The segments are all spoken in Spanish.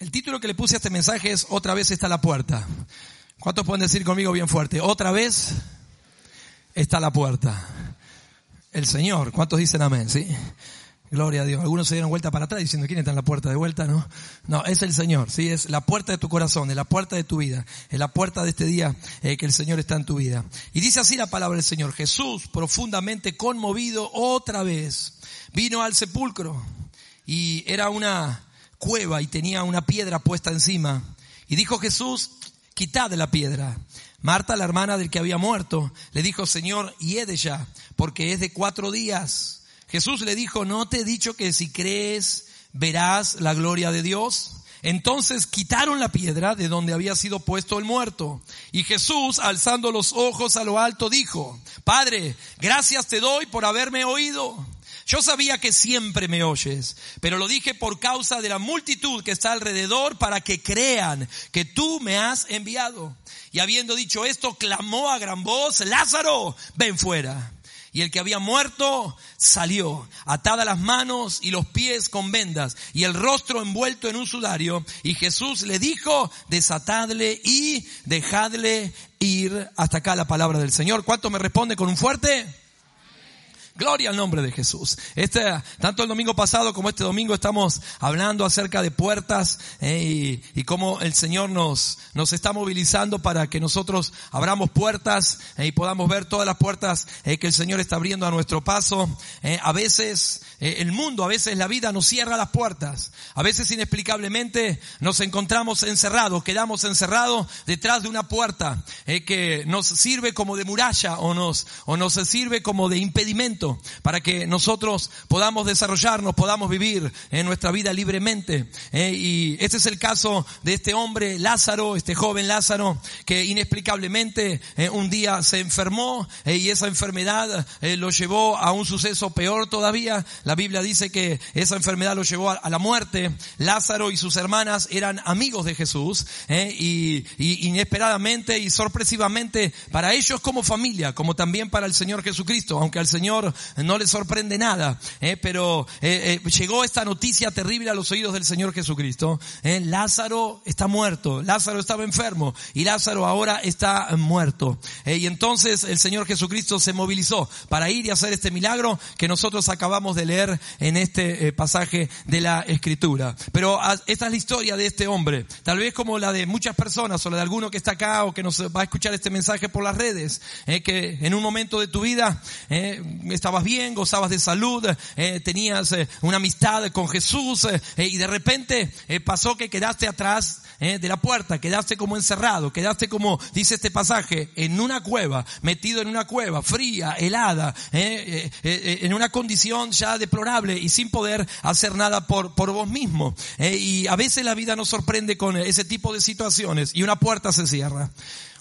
El título que le puse a este mensaje es Otra vez está la puerta. ¿Cuántos pueden decir conmigo bien fuerte? Otra vez está la puerta. El Señor. ¿Cuántos dicen amén? ¿Sí? Gloria a Dios. Algunos se dieron vuelta para atrás diciendo, ¿quién está en la puerta de vuelta? No, no, es el Señor, ¿sí? Es la puerta de tu corazón, es la puerta de tu vida, es la puerta de este día eh, que el Señor está en tu vida. Y dice así la palabra del Señor. Jesús, profundamente conmovido, otra vez vino al sepulcro y era una cueva y tenía una piedra puesta encima. Y dijo Jesús, quitad la piedra. Marta, la hermana del que había muerto, le dijo, Señor, hiede ya, porque es de cuatro días. Jesús le dijo, ¿no te he dicho que si crees verás la gloria de Dios? Entonces quitaron la piedra de donde había sido puesto el muerto. Y Jesús, alzando los ojos a lo alto, dijo, Padre, gracias te doy por haberme oído. Yo sabía que siempre me oyes, pero lo dije por causa de la multitud que está alrededor para que crean que tú me has enviado. Y habiendo dicho esto, clamó a gran voz, Lázaro, ven fuera. Y el que había muerto salió, atada las manos y los pies con vendas y el rostro envuelto en un sudario. Y Jesús le dijo, desatadle y dejadle ir. Hasta acá la palabra del Señor. ¿Cuánto me responde con un fuerte? Gloria al nombre de Jesús. Este, tanto el domingo pasado como este domingo estamos hablando acerca de puertas eh, y, cómo el Señor nos, nos está movilizando para que nosotros abramos puertas eh, y podamos ver todas las puertas eh, que el Señor está abriendo a nuestro paso. a veces el mundo, a veces la vida nos cierra las puertas. A veces inexplicablemente nos encontramos encerrados, quedamos encerrados detrás de una puerta que nos sirve como de muralla o nos, o nos sirve como de impedimento para que nosotros podamos desarrollarnos, podamos vivir en nuestra vida libremente. Eh, y este es el caso de este hombre Lázaro, este joven Lázaro, que inexplicablemente eh, un día se enfermó eh, y esa enfermedad lo llevó a un suceso peor todavía. La Biblia dice que esa enfermedad lo llevó a, la muerte. Lázaro y sus hermanas eran amigos de Jesús y, y inesperadamente y sorpresivamente para ellos como familia, como también para el Señor Jesucristo, aunque al Señor no le sorprende nada, eh, pero eh, eh, llegó esta noticia terrible a los oídos del Señor Jesucristo. Lázaro está muerto, Lázaro estaba enfermo y Lázaro ahora está muerto. y entonces el Señor Jesucristo se movilizó para ir y hacer este milagro que nosotros acabamos de leer en este pasaje de la Escritura. Pero ah, esta es la historia de este hombre, tal vez como la de muchas personas o la de alguno que está acá o que nos va a escuchar este mensaje por las redes, que en un momento de tu vida estabas bien, gozabas de salud, eh, tenías eh, una amistad con Jesús eh, y de repente pasó que quedaste atrás de la puerta, quedaste como encerrado, quedaste como, dice este pasaje, en una cueva, metido en una cueva, fría, helada, en una condición ya deplorable y sin poder hacer nada por, por vos mismo. y a veces la vida nos sorprende con ese tipo de situaciones y una puerta se cierra.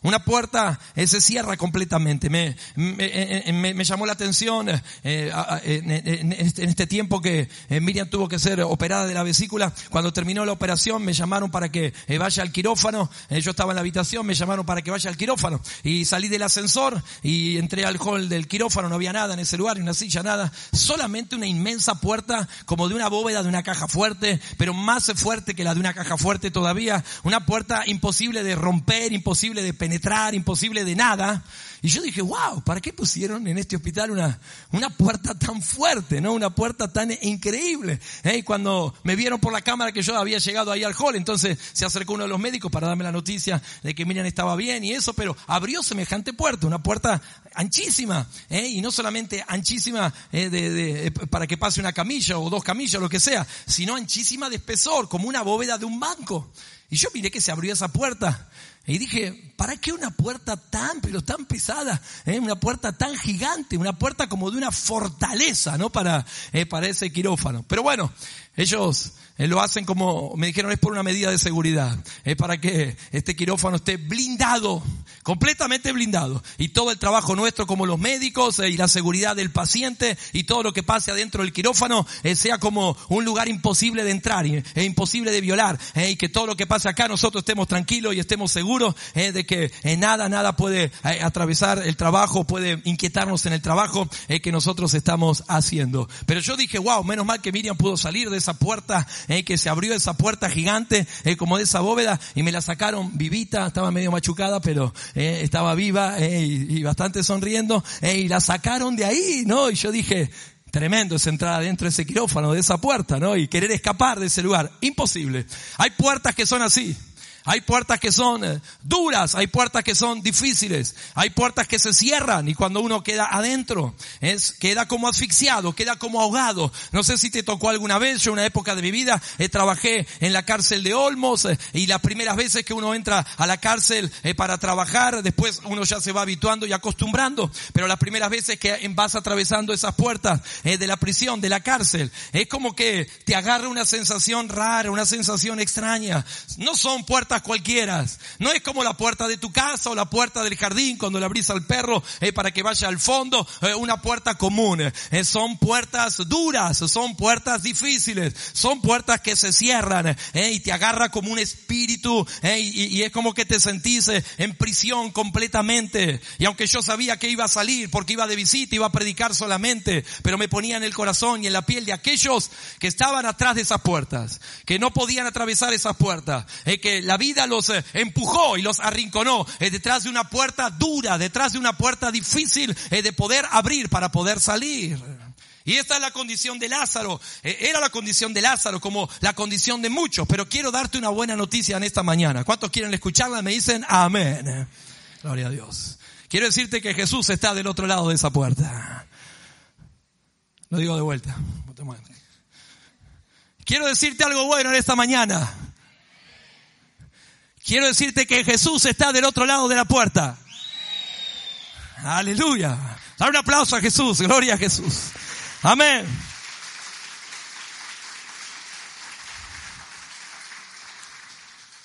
Una puerta eh, se cierra completamente. Me, eh, eh, me llamó la atención eh, en, este, en, este, tiempo que Miriam tuvo que ser operada de la vesícula. Cuando terminó la operación me llamaron para que vaya al quirófano. yo estaba en la habitación, me llamaron para que vaya al quirófano. Y salí del ascensor y entré al hall del quirófano. No había nada en ese lugar, ni una silla, nada. Solamente una inmensa puerta como de una bóveda de una caja fuerte, pero más fuerte que la de una caja fuerte todavía. Una puerta imposible de romper, imposible de penetrar penetrar, imposible de nada. Y yo dije, wow, ¿para qué pusieron en este hospital una, una puerta tan fuerte, no? Una puerta tan increíble. ¿eh? Y cuando me vieron por la cámara que yo había llegado ahí al hall, entonces se acercó uno de los médicos para darme la noticia de que Miriam estaba bien y eso, pero abrió semejante puerta, una puerta anchísima, ¿eh? y no solamente anchísima eh, de, de, para que pase una camilla o dos camillas, lo que sea, sino anchísima de espesor, como una bóveda de un banco. Y yo miré que se abrió esa puerta y dije, ¿para qué una puerta tan, pero tan pesada? Eh? Una puerta tan gigante, una puerta como de una fortaleza, ¿no? Para, eh, para ese quirófano. Pero bueno, ellos eh, lo hacen como, me dijeron, es por una medida de seguridad. Es para que este quirófano esté blindado, completamente blindado. Y todo el trabajo nuestro como los médicos eh, y la seguridad del paciente y todo lo que pase adentro del quirófano eh, sea como un lugar imposible de entrar e imposible de violar. y que todo lo que pase acá nosotros estemos tranquilos y estemos seguros de que nada, nada puede atravesar el trabajo, puede inquietarnos en el trabajo que nosotros estamos haciendo. Pero yo dije, wow, menos mal que Miriam pudo salir de esa puerta eh, que se abrió esa puerta gigante, eh, como de esa bóveda, y me la sacaron vivita, estaba medio machucada, pero eh, estaba viva y, y, bastante sonriendo, y la sacaron de ahí, ¿no? Y yo dije, Tremendo es entrar adentro de ese quirófano, de esa puerta, ¿no? Y querer escapar de ese lugar. Imposible. Hay puertas que son así. Hay puertas que son eh, duras, hay puertas que son difíciles, hay puertas que se cierran y cuando uno queda adentro, es, queda como asfixiado, queda como ahogado. No sé si te tocó alguna vez, yo en una época de mi vida eh, trabajé en la cárcel de Olmos eh, y las primeras veces que uno entra a la cárcel para trabajar, después uno ya se va habituando y acostumbrando, pero las primeras veces que vas atravesando esas puertas de la prisión, de la cárcel, es como que te agarra una sensación rara, una sensación extraña. No son puertas cualquiera. No es como la puerta de tu casa o la puerta del jardín cuando le abrís al perro eh, para que vaya al fondo, eh, una puerta común. Eh, son puertas duras, son puertas difíciles, son puertas que se cierran y te agarra como un espíritu y, y, es como que te sentís en prisión completamente. Y aunque yo sabía que iba a salir porque iba de visita, iba a predicar solamente, pero me ponía en el corazón y en la piel de aquellos que estaban atrás de esas puertas, que no podían atravesar esas puertas, que la vida los eh, empujó y los arrinconó eh, detrás de una puerta dura, detrás de una puerta difícil eh, de poder abrir para poder salir. Y esta es la condición de Lázaro. Era la condición de Lázaro como la condición de muchos. Pero quiero darte una buena noticia en esta mañana. ¿Cuántos quieren escucharla? Me dicen amén. Gloria a Dios. Quiero decirte que Jesús está del otro lado de esa puerta. Lo digo de vuelta. Quiero decirte algo bueno en esta mañana. Quiero decirte que Jesús está del otro lado de la puerta. Aleluya. Dar un aplauso a Jesús. Gloria a Jesús. Amén.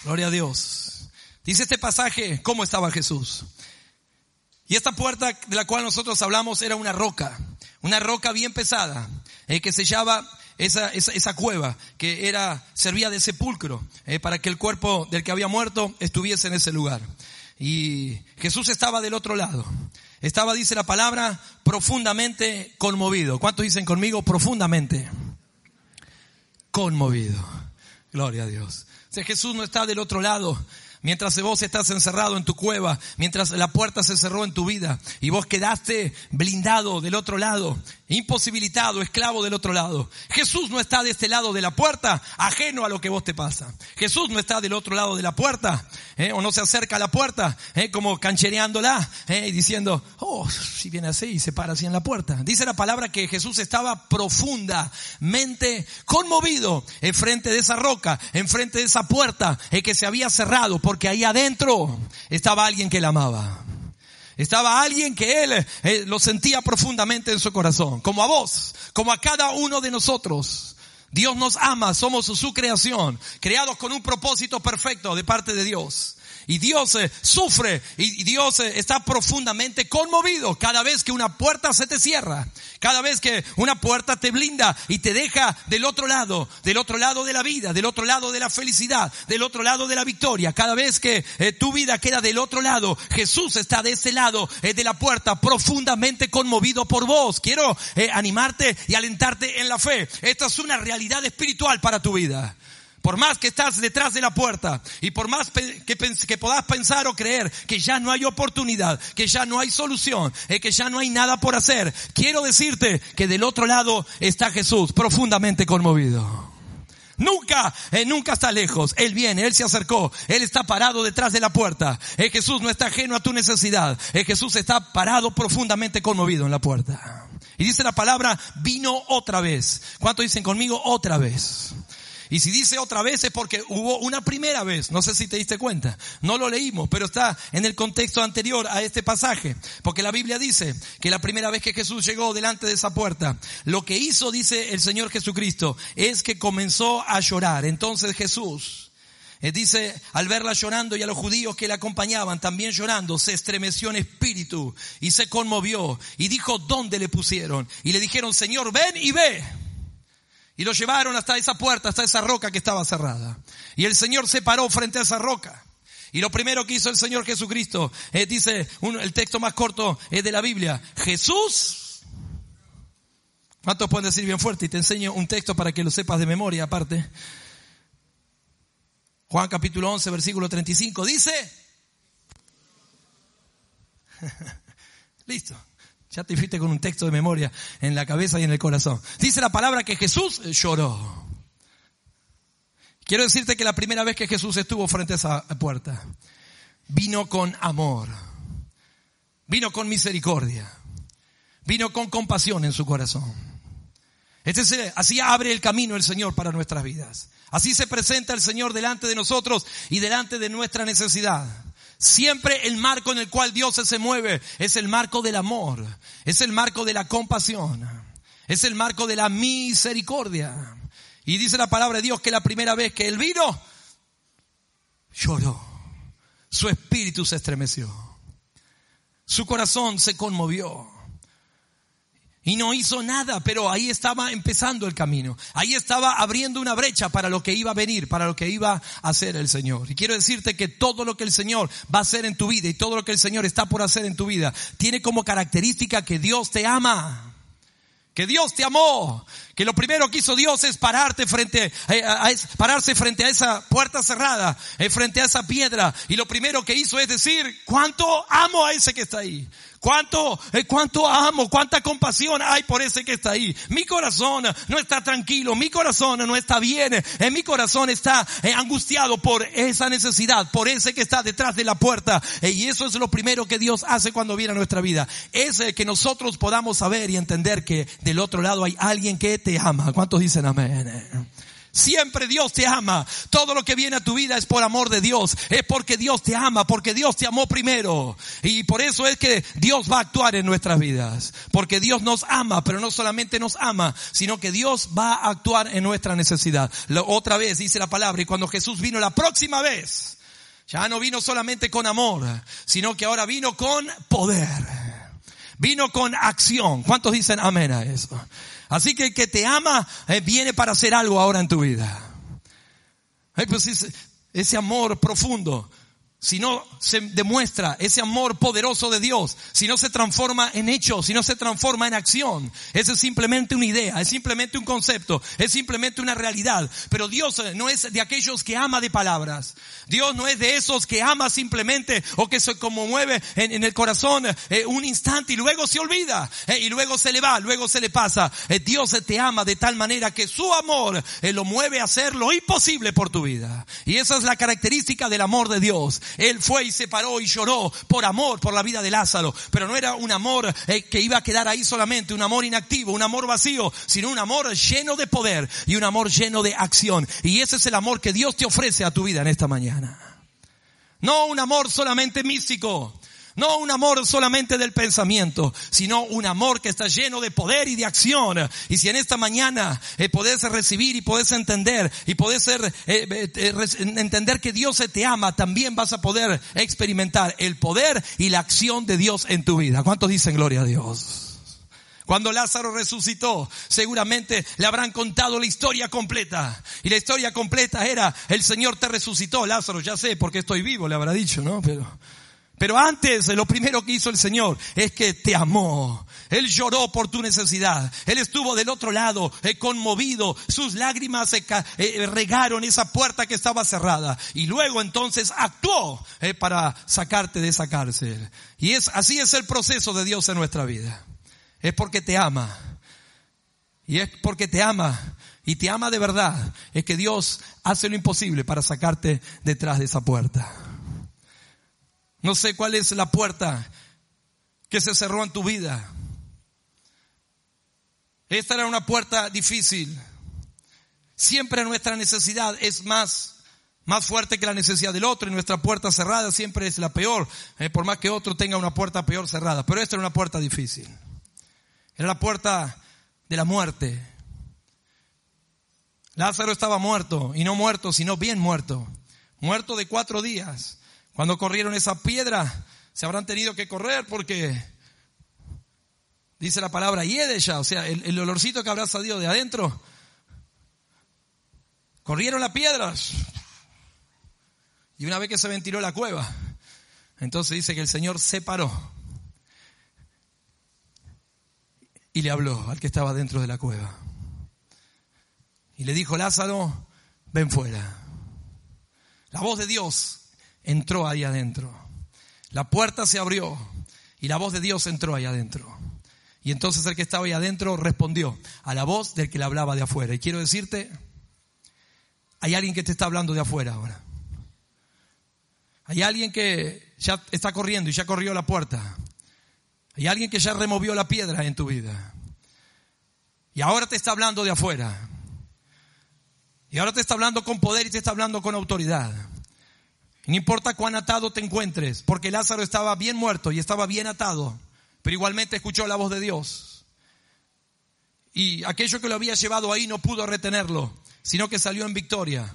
Gloria a Dios. Dice este pasaje cómo estaba Jesús. Y esta puerta de la cual nosotros hablamos era una roca, una roca bien pesada, eh, que se llama esa, esa, cueva que era, servía de sepulcro eh, para que el cuerpo del que había muerto estuviese en ese lugar. Y Jesús estaba del otro lado. Estaba, dice la palabra, profundamente conmovido. ¿Cuántos dicen conmigo? Profundamente conmovido. Gloria a Dios. O Jesús no está del otro lado mientras vos estás encerrado en tu cueva, mientras la puerta se cerró en tu vida y vos quedaste blindado del otro lado, imposibilitado, esclavo del otro lado. Jesús no está de este lado de la puerta, ajeno a lo que vos te pasa. Jesús no está del otro lado de la puerta, ¿eh? o no se acerca a la puerta, ¿eh? como canchereándola, ¿eh? y diciendo, oh, si viene así y se para así en la puerta. Dice la palabra que Jesús estaba profundamente conmovido en frente de esa roca, en frente de esa puerta, que se había cerrado porque ahí adentro estaba alguien que la amaba. Estaba alguien que él eh, lo sentía profundamente en su corazón, como a vos, como a cada uno de nosotros. Dios nos ama, somos su creación, creados con un propósito perfecto de parte de Dios. Y Dios eh, sufre y Dios eh, está profundamente conmovido cada vez que una puerta se te cierra, cada vez que una puerta te blinda y te deja del otro lado, del otro lado de la vida, del otro lado de la felicidad, del otro lado de la victoria, cada vez que eh, tu vida queda del otro lado, Jesús está de ese lado de la puerta profundamente conmovido por vos. Quiero animarte y alentarte en la fe. Esta es una realidad espiritual para tu vida. Por más que estás detrás de la puerta y por más que, que puedas pensar o creer que ya no hay oportunidad, que ya no hay solución, eh, que ya no hay nada por hacer, quiero decirte que del otro lado está Jesús profundamente conmovido. Nunca, eh, nunca está lejos. Él viene, Él se acercó, Él está parado detrás de la puerta. Eh, Jesús no está ajeno a tu necesidad. Eh, Jesús está parado profundamente conmovido en la puerta. Y dice la palabra, vino otra vez. ¿Cuánto dicen conmigo? Otra vez. Y si dice otra vez es porque hubo una primera vez. No sé si te diste cuenta. No lo leímos, pero está en el contexto anterior a este pasaje. Porque la Biblia dice que la primera vez que Jesús llegó delante de esa puerta, lo que hizo, dice el Señor Jesucristo, es que comenzó a llorar. Entonces Jesús, eh, dice, al verla llorando y a los judíos que la acompañaban también llorando, se estremeció en espíritu y se conmovió y dijo, ¿dónde le pusieron? Y le dijeron, Señor, ven y ve. Y lo llevaron hasta esa puerta, hasta esa roca que estaba cerrada. Y el Señor se paró frente a esa roca. Y lo primero que hizo el Señor Jesucristo, eh, dice el texto más corto es de la Biblia, Jesús ¿Cuántos pueden decir bien fuerte? Y te enseño un texto para que lo sepas de memoria aparte. Juan capítulo 11, versículo 35 dice... Listo. Ya te fuiste con un texto de memoria en la cabeza y en el corazón. Dice la palabra que Jesús lloró. Quiero decirte que la primera vez que Jesús estuvo frente a esa puerta, vino con amor, vino con misericordia, vino con compasión en su corazón. Este así abre el camino el Señor para nuestras vidas. Así se presenta el Señor delante de nosotros y delante de nuestra necesidad. Siempre el marco en el cual Dios se mueve es el marco del amor, es el marco de la compasión, es el marco de la misericordia. Y dice la palabra de Dios que la primera vez que Él vino, lloró, su espíritu se estremeció, su corazón se conmovió. Y no hizo nada, pero ahí estaba empezando el camino. Ahí estaba abriendo una brecha para lo que iba a venir, para lo que iba a hacer el Señor. Y quiero decirte que todo lo que el Señor va a hacer en tu vida y todo lo que el Señor está por hacer en tu vida tiene como característica que Dios te ama. Que Dios te amó. Que lo primero que hizo Dios es pararte frente, eh, a, pararse frente a esa puerta cerrada, eh, frente a esa piedra. Y lo primero que hizo es decir, ¿cuánto amo a ese que está ahí? Cuánto, eh, cuánto amo, cuánta compasión hay por ese que está ahí. Mi corazón no está tranquilo, mi corazón no está bien, en eh, mi corazón está angustiado por esa necesidad, por ese que está detrás de la puerta. y eso es lo primero que Dios hace cuando viene a nuestra vida. Es que nosotros podamos saber y entender que del otro lado hay alguien que te ama. ¿Cuántos dicen amén? Siempre Dios te ama. Todo lo que viene a tu vida es por amor de Dios. Es porque Dios te ama, porque Dios te amó primero. Y por eso es que Dios va a actuar en nuestras vidas. Porque Dios nos ama, pero no solamente nos ama, sino que Dios va a actuar en nuestra necesidad. otra vez dice la palabra, y cuando Jesús vino la próxima vez, ya no vino solamente con amor, sino que ahora vino con poder. Vino con acción. ¿Cuántos dicen amén a eso? Así que el que te ama eh, viene para hacer algo ahora en tu vida. pues ese, ese amor profundo si no se demuestra ese amor poderoso de Dios, si no se transforma en hecho, si no se transforma en acción, ese es simplemente una idea, es simplemente un concepto, es simplemente una realidad. Pero Dios eh, no es de aquellos que ama de palabras. Dios no es de esos que ama simplemente o que se conmueve en, en el corazón eh, un instante y luego se olvida eh, y luego se le va, luego se le pasa. Dios te ama de tal manera que su amor lo mueve a hacer lo imposible por tu vida. Y esa es la característica del amor de Dios. Él fue y se paró y lloró por amor por la vida de Lázaro. Pero no era un amor eh, que iba a quedar ahí solamente, un amor inactivo, un amor vacío, sino un amor lleno de poder y un amor lleno de acción. Y ese es el amor que Dios te ofrece a tu vida en esta mañana. No un amor solamente místico, no un amor solamente del pensamiento, sino un amor que está lleno de poder y de acción. Y si en esta mañana eh, podés recibir y podés entender y podés ser, eh, eh, entender que Dios te ama, también vas a poder experimentar el poder y la acción de Dios en tu vida. ¿Cuántos dicen gloria a Dios? Cuando Lázaro resucitó, seguramente le habrán contado la historia completa. Y la historia completa era, el Señor te resucitó, Lázaro, ya sé porque estoy vivo, le habrá dicho, ¿no? Pero, pero antes, lo primero que hizo el Señor es que te amó. Él lloró por tu necesidad. Él estuvo del otro lado, eh, conmovido. Sus lágrimas se eh, regaron esa puerta que estaba cerrada. Y luego entonces actuó eh, para sacarte de esa cárcel. Y es, así es el proceso de Dios en nuestra vida. Es porque te ama. Y es porque te ama y te ama de verdad. Es que Dios hace lo imposible para sacarte detrás de esa puerta. No sé cuál es la puerta que se cerró en tu vida. Esta era una puerta difícil. Siempre nuestra necesidad es más, más fuerte que la necesidad del otro y nuestra puerta cerrada siempre es la peor, eh, por más que otro tenga una puerta peor cerrada. Pero esta era una puerta difícil. Era la puerta de la muerte. Lázaro estaba muerto y no muerto, sino bien muerto. Muerto de cuatro días. Cuando corrieron esa piedra, se habrán tenido que correr porque dice la palabra yedesha, o sea, el, olorcito que habrá salido de adentro. Corrieron las piedras. Y una vez que se ventiló la cueva, entonces dice que el Señor se paró. y le habló al que estaba dentro de la cueva. Y le dijo, Lázaro, ven fuera. La voz de Dios entró ahí adentro. La puerta se abrió y la voz de Dios entró ahí adentro. Y entonces el que estaba ahí adentro respondió a la voz del que le hablaba de afuera. Y quiero decirte, hay alguien que te está hablando de afuera ahora. Hay alguien que ya está corriendo y ya corrió la puerta. Hay alguien que ya removió la piedra en tu vida. Y ahora te está hablando de afuera. Y ahora te está hablando con poder y te está hablando con autoridad. No importa cuán atado te encuentres, porque Lázaro estaba bien muerto y estaba bien atado, pero igualmente escuchó la voz de Dios. Y aquello que lo había llevado ahí no pudo retenerlo, sino que salió en victoria.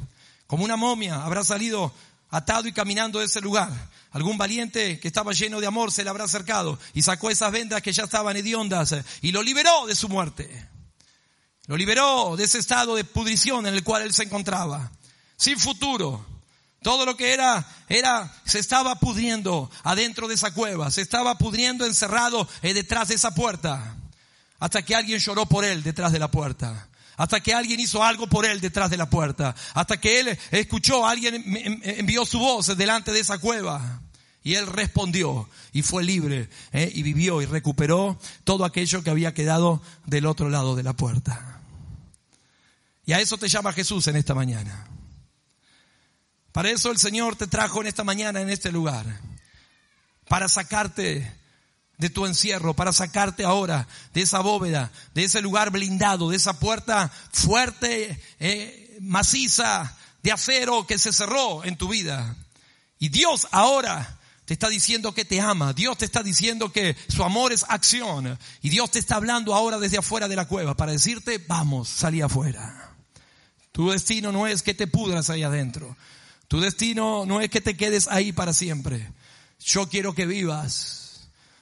Como una momia habrá salido atado y caminando de ese lugar. Algún valiente que estaba lleno de amor se le habrá acercado y sacó esas vendas que ya estaban hediondas y lo liberó de su muerte. Lo liberó de ese estado de pudrición en el cual él se encontraba. Sin futuro. Todo lo que era, era, se estaba pudriendo adentro de esa cueva. Se estaba pudriendo encerrado eh, detrás de esa puerta. Hasta que alguien lloró por él detrás de la puerta hasta que alguien hizo algo por él detrás de la puerta, hasta que él escuchó, alguien envió su voz delante de esa cueva. Y él respondió y fue libre ¿eh? y vivió y recuperó todo aquello que había quedado del otro lado de la puerta. Y a eso te llama Jesús en esta mañana. Para eso el Señor te trajo en esta mañana en este lugar. Para sacarte de tu encierro, para sacarte ahora de esa bóveda, de ese lugar blindado, de esa puerta fuerte, eh, maciza, de acero que se cerró en tu vida. Y Dios ahora te está diciendo que te ama, Dios te está diciendo que su amor es acción y Dios te está hablando ahora desde afuera de la cueva para decirte, vamos, salí afuera. Tu destino no es que te pudras ahí adentro. Tu destino no es que te quedes ahí para siempre. Yo quiero que vivas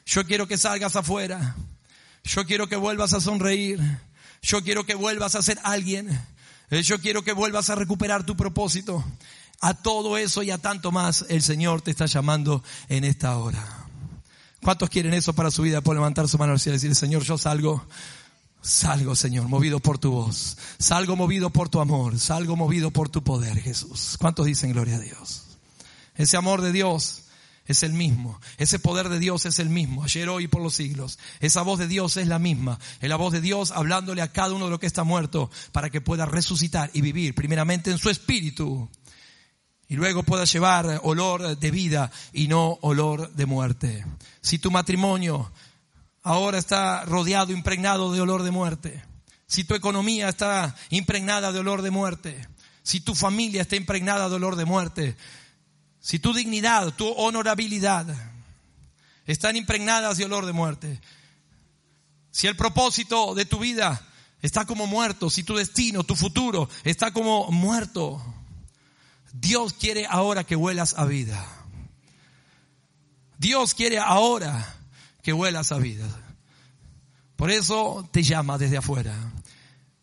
yo quiero que salgas afuera. Yo quiero que vuelvas a sonreír. Yo quiero que vuelvas a ser alguien. Eh, yo quiero que vuelvas a recuperar tu propósito. A todo eso y a tanto más el Señor te está llamando en esta hora. ¿Cuántos quieren eso para su vida? Por levantar su mano al y decir, Señor, yo salgo. Salgo, Señor, movido por tu voz. Salgo movido por tu amor. Salgo movido por tu poder, Jesús. ¿Cuántos dicen gloria a Dios? Ese amor de Dios es el mismo. Ese poder de Dios es el mismo, ayer, hoy y por los siglos. Esa voz de Dios es la misma. Es la voz de Dios hablándole a cada uno de los que está muerto para que pueda resucitar y vivir primeramente en su espíritu. Y luego pueda llevar olor de vida y no olor de muerte. Si tu matrimonio ahora está rodeado, impregnado de olor de muerte. Si tu economía está impregnada de olor de muerte. Si tu familia está impregnada de olor de muerte si tu dignidad, tu honorabilidad están impregnadas de olor de muerte, si el propósito de tu vida está como muerto, si tu destino, tu futuro está como muerto, Dios quiere ahora que huelas a vida. Dios quiere ahora que huelas a vida. Por eso te llama desde afuera.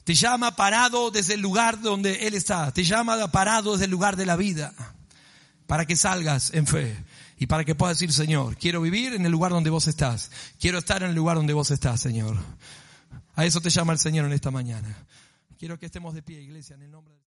Te llama parado desde el lugar donde Él está. Te llama parado desde el lugar de la vida para que salgas en fe y para que puedas decir, Señor, quiero vivir en el lugar donde vos estás, quiero estar en el lugar donde vos estás, Señor. A eso te llama el Señor en esta mañana. Quiero que estemos de pie, iglesia, en el nombre de